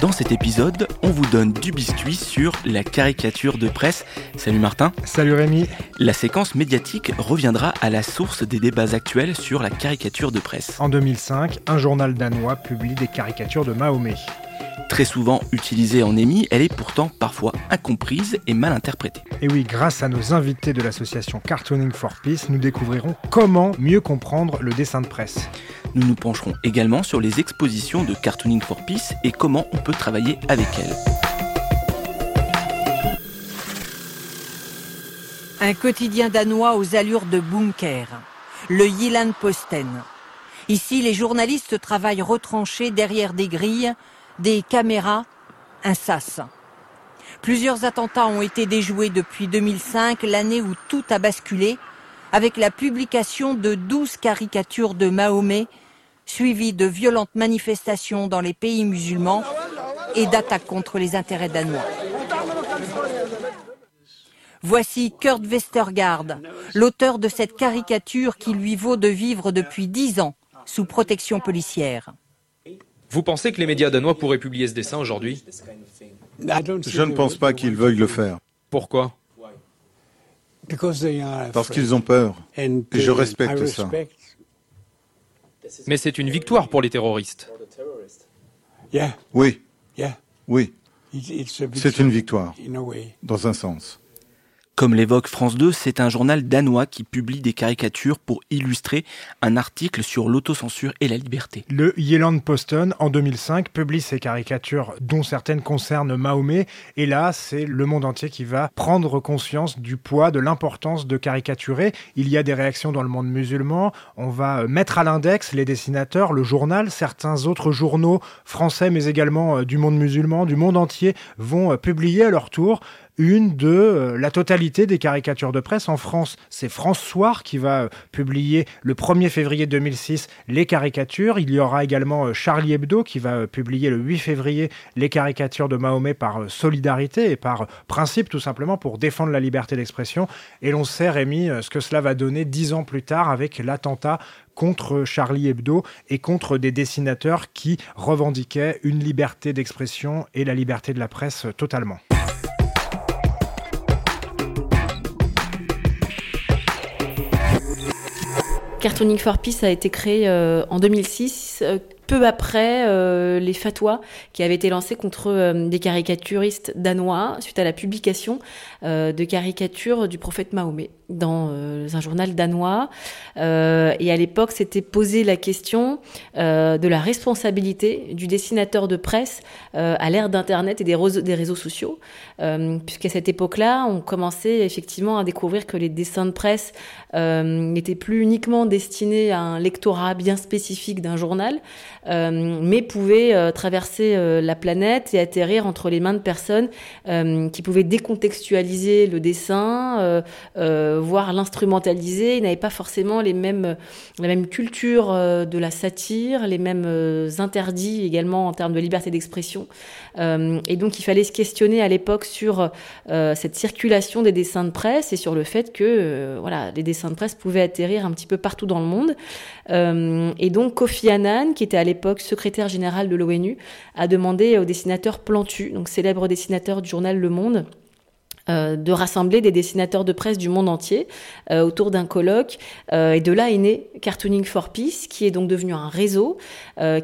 Dans cet épisode, on vous donne du biscuit sur la caricature de presse. Salut Martin. Salut Rémi. La séquence médiatique reviendra à la source des débats actuels sur la caricature de presse. En 2005, un journal danois publie des caricatures de Mahomet. Très souvent utilisée en émis, elle est pourtant parfois incomprise et mal interprétée. Et oui, grâce à nos invités de l'association Cartooning for Peace, nous découvrirons comment mieux comprendre le dessin de presse. Nous nous pencherons également sur les expositions de Cartooning for Peace et comment on peut travailler avec elles. Un quotidien danois aux allures de bunker, le Jylland Posten. Ici, les journalistes travaillent retranchés derrière des grilles, des caméras, un sas. Plusieurs attentats ont été déjoués depuis 2005, l'année où tout a basculé, avec la publication de 12 caricatures de Mahomet, suivies de violentes manifestations dans les pays musulmans et d'attaques contre les intérêts danois. Voici Kurt Westergaard, l'auteur de cette caricature qui lui vaut de vivre depuis dix ans sous protection policière. Vous pensez que les médias danois pourraient publier ce dessin aujourd'hui? Je ne pense pas qu'ils veuillent le faire. Pourquoi? Parce qu'ils ont peur. Et je respecte ça. Mais c'est une victoire pour les terroristes. Oui. Oui. C'est une victoire, dans un sens. Comme l'évoque France 2, c'est un journal danois qui publie des caricatures pour illustrer un article sur l'autocensure et la liberté. Le Jylland Posten, en 2005, publie ces caricatures dont certaines concernent Mahomet. Et là, c'est le monde entier qui va prendre conscience du poids, de l'importance de caricaturer. Il y a des réactions dans le monde musulman. On va mettre à l'index les dessinateurs, le journal, certains autres journaux français, mais également euh, du monde musulman, du monde entier, vont euh, publier à leur tour une de euh, la totalité des caricatures de presse. En France, c'est France Soir qui va euh, publier le 1er février 2006 les caricatures. Il y aura également euh, Charlie Hebdo qui va publier le 8 février les caricatures de Mahomet par solidarité et par principe tout simplement pour défendre la liberté d'expression. Et l'on sait, Rémi, ce que cela va donner dix ans plus tard avec l'attentat contre Charlie Hebdo et contre des dessinateurs qui revendiquaient une liberté d'expression et la liberté de la presse totalement. Cartooning for Peace a été créé euh, en 2006, euh, peu après euh, les fatwas qui avaient été lancés contre euh, des caricaturistes danois suite à la publication euh, de caricatures du prophète Mahomet dans un journal danois. et à l'époque, s'était posé la question de la responsabilité du dessinateur de presse à l'ère d'Internet et des, réseaux sociaux, puisqu'à cette époque-là, on commençait effectivement à découvrir que les dessins de presse n'étaient plus uniquement destinés à un lectorat bien spécifique d'un journal, mais pouvait euh, traverser euh, la planète et atterrir entre les mains de personnes qui pouvaient décontextualiser le dessin, voire l'instrumentaliser. Ils n'avaient pas forcément les mêmes, la même culture de la satire, les mêmes interdits également en termes de liberté d'expression. et donc il fallait se questionner à l'époque sur cette circulation des dessins de presse et sur le fait que voilà, les dessins de presse pouvaient atterrir un petit peu partout dans le monde. et donc Kofi Annan, qui était à l'époque secrétaire général de l'ONU, a demandé au dessinateur Plantu, donc célèbre dessinateur du journal Le Monde, euh, de rassembler des dessinateurs de presse du monde entier euh, autour d'un colloque. Euh, et de là est né Cartooning for Peace, qui est donc devenu un réseau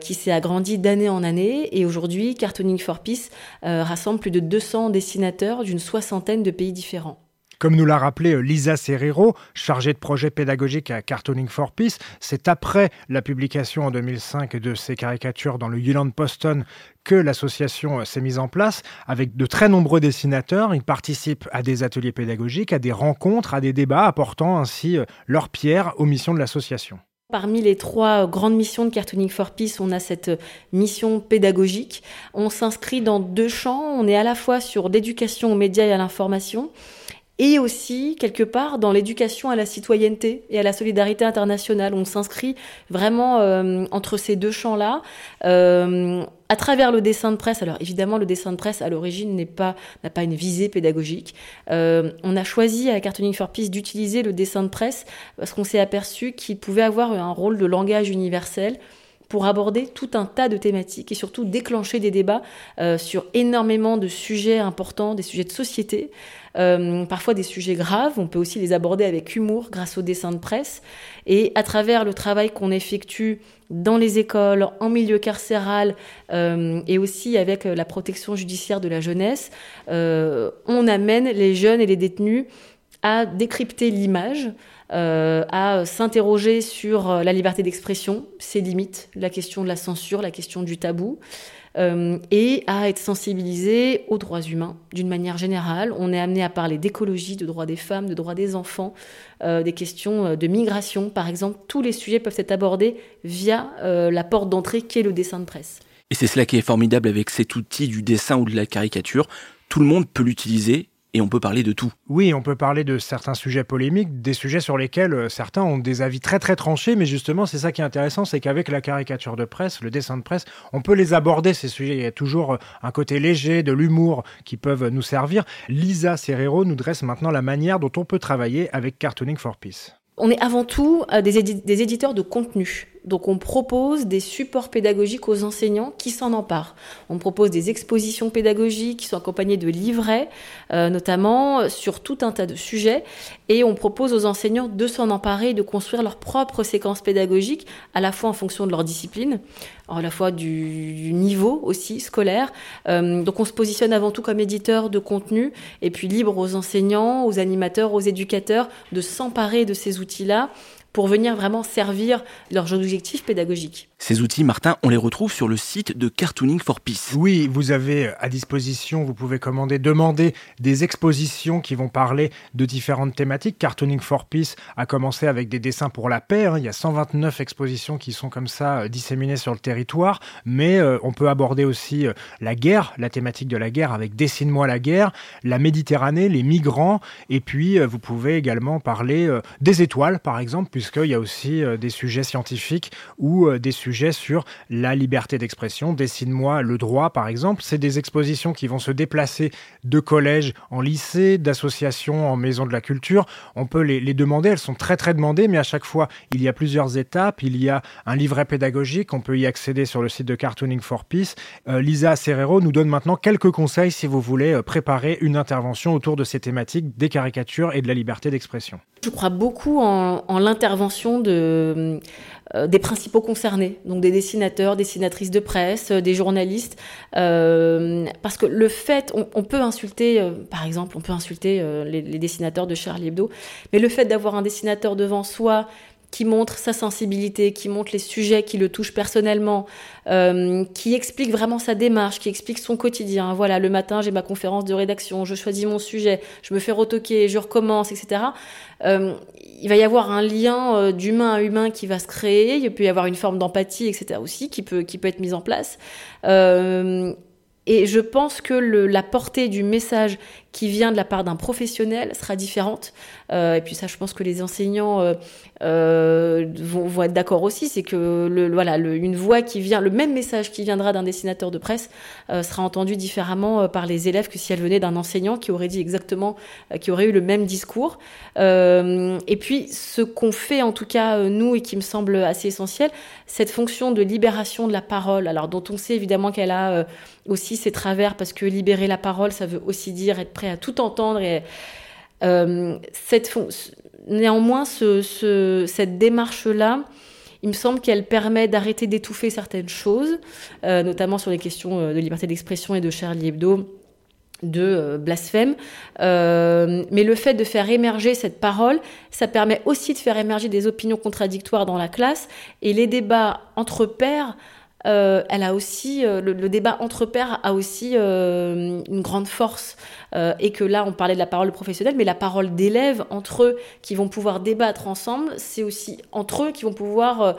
qui s'est agrandi d'année en année. Et aujourd'hui, Cartooning for Peace rassemble plus de 200 dessinateurs d'une soixantaine de pays différents. Comme nous l'a rappelé euh, Lisa Serrero, chargée de projet pédagogique à Cartooning for Peace, c'est après la publication en 2005 de ces caricatures dans le Jylland Posten que l'association euh, s'est mise en place avec de très nombreux dessinateurs. Ils participent à des ateliers pédagogiques, à des rencontres, à des débats, apportant ainsi euh, leur pierre aux missions de l'association. Parmi les trois grandes missions de Cartooning for Peace, on a cette mission pédagogique. On s'inscrit dans deux champs. On est à la fois sur l'éducation aux médias et à l'information et aussi quelque part dans l'éducation à la citoyenneté et à la solidarité internationale. On s'inscrit vraiment euh, entre ces deux champs-là. Euh, à travers le dessin de presse, alors évidemment le dessin de presse à l'origine n'est pas n'a pas une visée pédagogique. Euh, on a choisi à Cartooning for Peace d'utiliser le dessin de presse parce qu'on s'est aperçu qu'il pouvait avoir un rôle de langage universel pour aborder tout un tas de thématiques et surtout déclencher des débats euh, sur énormément de sujets importants, des sujets de société. Euh, parfois des sujets graves. On peut aussi les aborder avec humour grâce au dessin de presse. Et à travers le travail qu'on effectue dans les écoles, en milieu carcéral euh, et aussi avec la protection judiciaire de la jeunesse, euh, on amène les jeunes et les détenus à décrypter l'image, euh, à s'interroger sur la liberté d'expression, ses limites, la question de la censure, la question du tabou, euh, et à être sensibilisé aux droits humains d'une manière générale. On est amené à parler d'écologie, de droits des femmes, de droits des enfants, euh, des questions euh, de migration, par exemple. Tous les sujets peuvent être abordés via la porte d'entrée qui est le dessin de presse. Et c'est cela qui est formidable avec cet outil du dessin ou de la caricature. Tout le monde peut l'utiliser et on peut parler de tout. Oui, on peut parler de certains sujets polémiques, des sujets sur lesquels euh, certains ont des avis très très tranchés, mais justement c'est ça qui est intéressant, c'est qu'avec la caricature de presse, le dessin de presse, on peut les aborder ces sujets. Il y a toujours euh, un côté léger, de l'humour qui peuvent nous servir. Lisa Serrero nous dresse maintenant la manière dont on peut travailler avec Cartooning for Peace. On est avant tout euh, des, des éditeurs de contenu. Donc on propose des supports pédagogiques aux enseignants qui s'en emparent. On propose des expositions pédagogiques qui sont accompagnées de livrets, euh, notamment sur tout un tas de sujets, et on propose aux enseignants de s'en emparer de construire leur propre séquence pédagogique, à la fois en fonction de leur discipline, à la fois du, niveau aussi scolaire. Euh, donc on se positionne avant tout comme éditeur de contenu, et puis libre aux enseignants, aux animateurs, aux éducateurs de s'emparer de ces outils-là pour venir vraiment servir leurs objectifs pédagogiques. Ces outils, Martin, on les retrouve sur le site de Cartooning for Peace. Oui, vous avez à disposition, vous pouvez commander, demander des expositions qui vont parler de différentes thématiques. Cartooning for Peace a commencé avec des dessins pour la paix. Hein. Il y a 129 expositions qui sont comme ça euh, disséminées sur le territoire. Mais euh, on peut aborder aussi euh, la guerre, la thématique de la guerre avec Dessine-moi la guerre, la Méditerranée, les migrants. Et puis, vous pouvez également parler des étoiles, par exemple, puisqu'il y a aussi euh, des sujets scientifiques ou euh, des sujets sur la liberté d'expression. Dessine-moi le droit, par exemple. C'est des expositions qui vont se déplacer de collège en lycée, d'associations en maison de la culture. On peut les, demander, elles sont très très demandées, mais à chaque fois, il y a plusieurs étapes. Il y a un livret pédagogique, on peut y accéder sur le site de Cartooning for Peace. Euh, Lisa Serrero nous donne maintenant quelques conseils si vous voulez préparer une intervention autour de ces thématiques des caricatures et de la liberté d'expression. Je crois beaucoup en, l'intervention euh, des principaux concernés, donc des dessinateurs, dessinatrices de presse, des journalistes, euh, parce que le fait, on, peut insulter, euh, par exemple, on peut insulter les, dessinateurs de Charlie Hebdo, mais le fait d'avoir un dessinateur devant soi qui montre sa sensibilité, qui montre les sujets qui le touchent personnellement, euh, qui explique vraiment sa démarche, qui explique son quotidien. Voilà, le matin, j'ai ma conférence de rédaction, je choisis mon sujet, je me fais retoquer, je recommence, etc. Euh, il va y avoir un lien euh, d'humain à humain qui va se créer. Il peut y avoir une forme d'empathie, etc. aussi qui peut qui peut être mise en place. Et je pense que la portée du message qui vient de la part d'un professionnel sera différente. Et puis ça, je pense que les enseignants euh, vont, être d'accord aussi. C'est que le, voilà, une voix qui vient, le même message qui viendra d'un dessinateur de presse euh, sera entendu différemment euh, par les élèves que si elle venait d'un enseignant qui aurait dit exactement, euh, qui aurait eu le même discours. et puis ce qu'on fait en tout cas nous et qui me semble assez essentiel, cette fonction de libération de la parole. Alors dont on sait évidemment qu'elle a aussi ses travers parce que libérer la parole, ça veut aussi dire être prêt à tout entendre et euh, cette néanmoins, ce, ce, cette démarche-là, il me semble qu'elle permet d'arrêter d'étouffer certaines choses, euh, notamment sur les questions euh, de liberté d'expression et de Charlie Hebdo de euh, blasphème. Mais le fait de faire émerger cette parole, ça permet aussi de faire émerger des opinions contradictoires dans la classe et les débats entre pairs euh, elle a aussi le, débat entre pairs a aussi une grande force et que là on parlait de la parole professionnelle, mais la parole d'élèves entre eux qui vont pouvoir débattre ensemble, c'est aussi entre eux qui vont pouvoir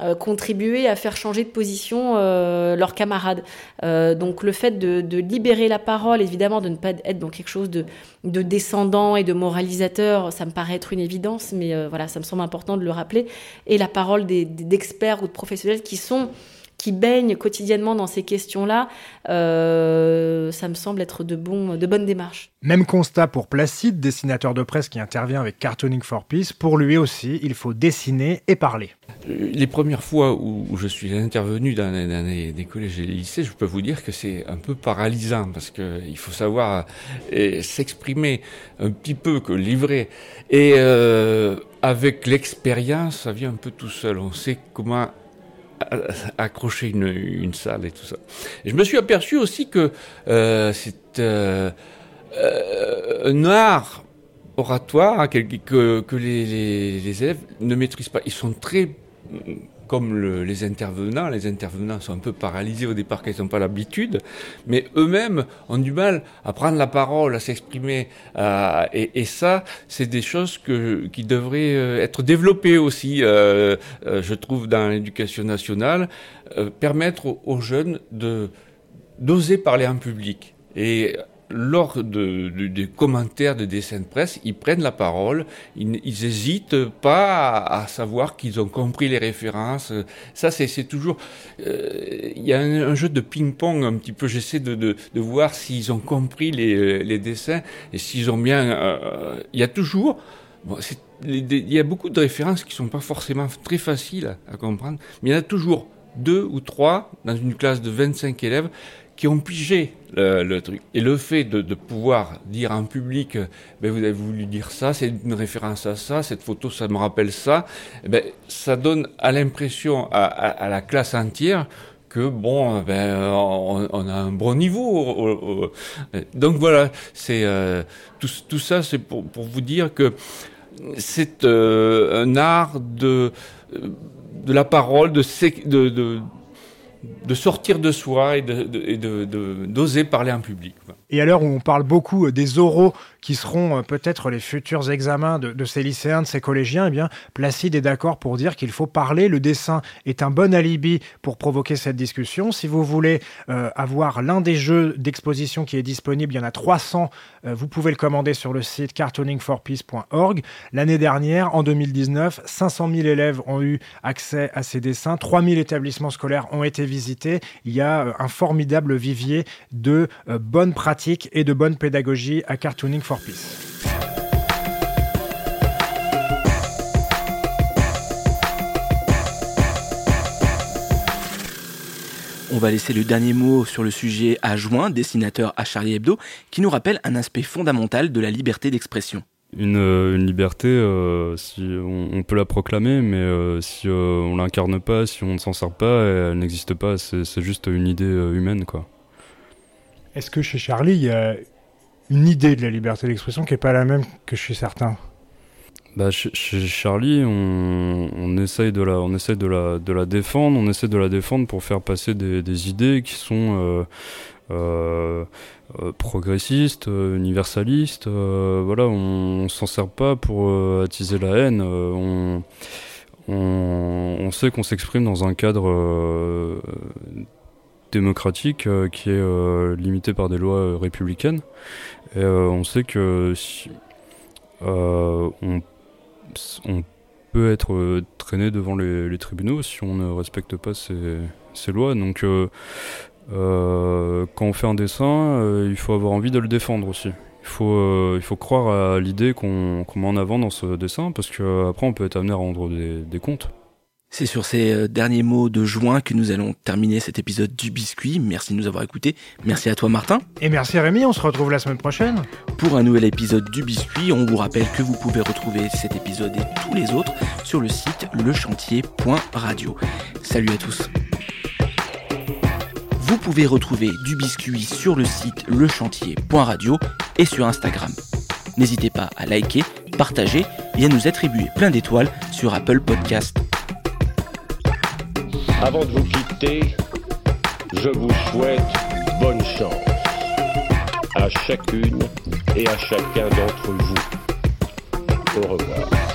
euh, contribuer à faire changer de position euh, leurs camarades. Euh, donc le fait de, libérer la parole, évidemment, de ne pas être dans quelque chose de, descendant et de moralisateur, ça me paraît être une évidence, mais voilà, ça me semble important de le rappeler. Et la parole d'experts ou de professionnels qui sont qui baignent quotidiennement dans ces questions-là, euh, ça me semble être de, bon, de bonnes démarches. Même constat pour Placide, dessinateur de presse qui intervient avec Cartooning for Peace. Pour lui aussi, il faut dessiner et parler. Les premières fois où je suis intervenu dans, des collèges et des lycées, je peux vous dire que c'est un peu paralysant parce qu'il faut savoir euh, s'exprimer un petit peu, que livrer. Et euh, avec l'expérience, ça vient un peu tout seul. On sait comment accrocher une, salle et tout ça. Et je me suis aperçu aussi que euh, c'est euh, euh, un art oratoire que, que, que les, les, les, élèves ne maîtrisent pas. Ils sont très comme les intervenants. Les intervenants sont un peu paralysés au départ qu'ils n'ont pas l'habitude, mais eux-mêmes ont du mal à prendre la parole, à s'exprimer. Euh, et, ça, c'est des choses que, qui devraient euh, être développées aussi, euh, je trouve, dans l'éducation nationale, permettre aux, jeunes de d'oser parler en public. Et lors de, des commentaires de dessins de presse, ils prennent la parole, ils n'hésitent pas à, savoir qu'ils ont compris les références. Ça, c'est toujours... Euh, il y a un, jeu de ping-pong un petit peu, j'essaie de, de, de, voir s'ils ont compris les, les, dessins et s'ils ont bien... Euh, il y a toujours... Bon, il y a beaucoup de références qui sont pas forcément très faciles à comprendre, mais il y en a toujours deux ou trois dans une classe de 25 élèves qui ont pigé le, truc. Et le fait de, pouvoir dire en public, ben vous avez voulu dire ça, c'est une référence à ça, cette photo, ça me rappelle ça, ben, ça donne à l'impression à, la classe entière que bon, ben, on, a un bon niveau. Donc voilà, c'est euh, tout, ça, c'est pour, vous dire que c'est euh, un art de de la parole, de, de, de sortir de soi et d'oser parler en public. Et à l'heure où on parle beaucoup euh, des oraux qui seront euh, peut-être les futurs examens de, ces lycéens, de ces collégiens, eh bien, Placide est d'accord pour dire qu'il faut parler. Le dessin est un bon alibi pour provoquer cette discussion. Si vous voulez euh, avoir l'un des jeux d'exposition qui est disponible, il y en a 300. vous pouvez le commander sur le site cartooningforpeace.org. L'année dernière, en 2019, 500 000 élèves ont eu accès à ces dessins. 3000 établissements scolaires ont été Il y a un formidable vivier de bonnes pratiques et de bonne pédagogie à Cartooning for Peace. On va laisser le dernier mot sur le sujet à Join, dessinateur à Charlie Hebdo, qui nous rappelle un aspect fondamental de la liberté d'expression. Une, euh, liberté, euh, si on, peut la proclamer, mais euh, si on l'incarne pas, si on ne s'en sert pas, elle n'existe pas. C'est juste une idée humaine, quoi. Est-ce que chez Charlie, il y a une idée de la liberté d'expression qui n'est pas la même que chez certains? Bah, chez, Charlie, on, essaye, de la, on essaye de, la, de la défendre, on essaie de la défendre pour faire passer des, idées qui sont euh, euh, euh, progressistes, universalistes. voilà, on, ne s'en sert pas pour attiser la haine. on, on, sait qu'on s'exprime dans un cadre démocratique euh, qui est euh, limité par des lois euh, républicaines. Et on sait que si, on, on, peut être traîné devant les, tribunaux si on ne respecte pas ces, ces lois. Donc quand on fait un dessin, il faut avoir envie de le défendre aussi. Il faut, il faut croire à l'idée qu'on met en avant dans ce dessin parce qu'après on peut être amené à rendre des, des comptes. C'est sur ces euh, derniers mots de juin que nous allons terminer cet épisode du biscuit. Merci de nous avoir écoutés. Merci à toi Martin. Et merci Rémi, on se retrouve la semaine prochaine. Pour un nouvel épisode du biscuit, on vous rappelle que vous pouvez retrouver cet épisode et tous les autres sur le site lechantier.radio. Salut à tous. Vous pouvez retrouver du biscuit sur le site lechantier.radio et sur Instagram. N'hésitez pas à liker, partager et à nous attribuer plein d'étoiles sur Apple Podcast. Avant de vous quitter, Je vous souhaite bonne chance à chacune et à chacun d'entre vous. Au revoir.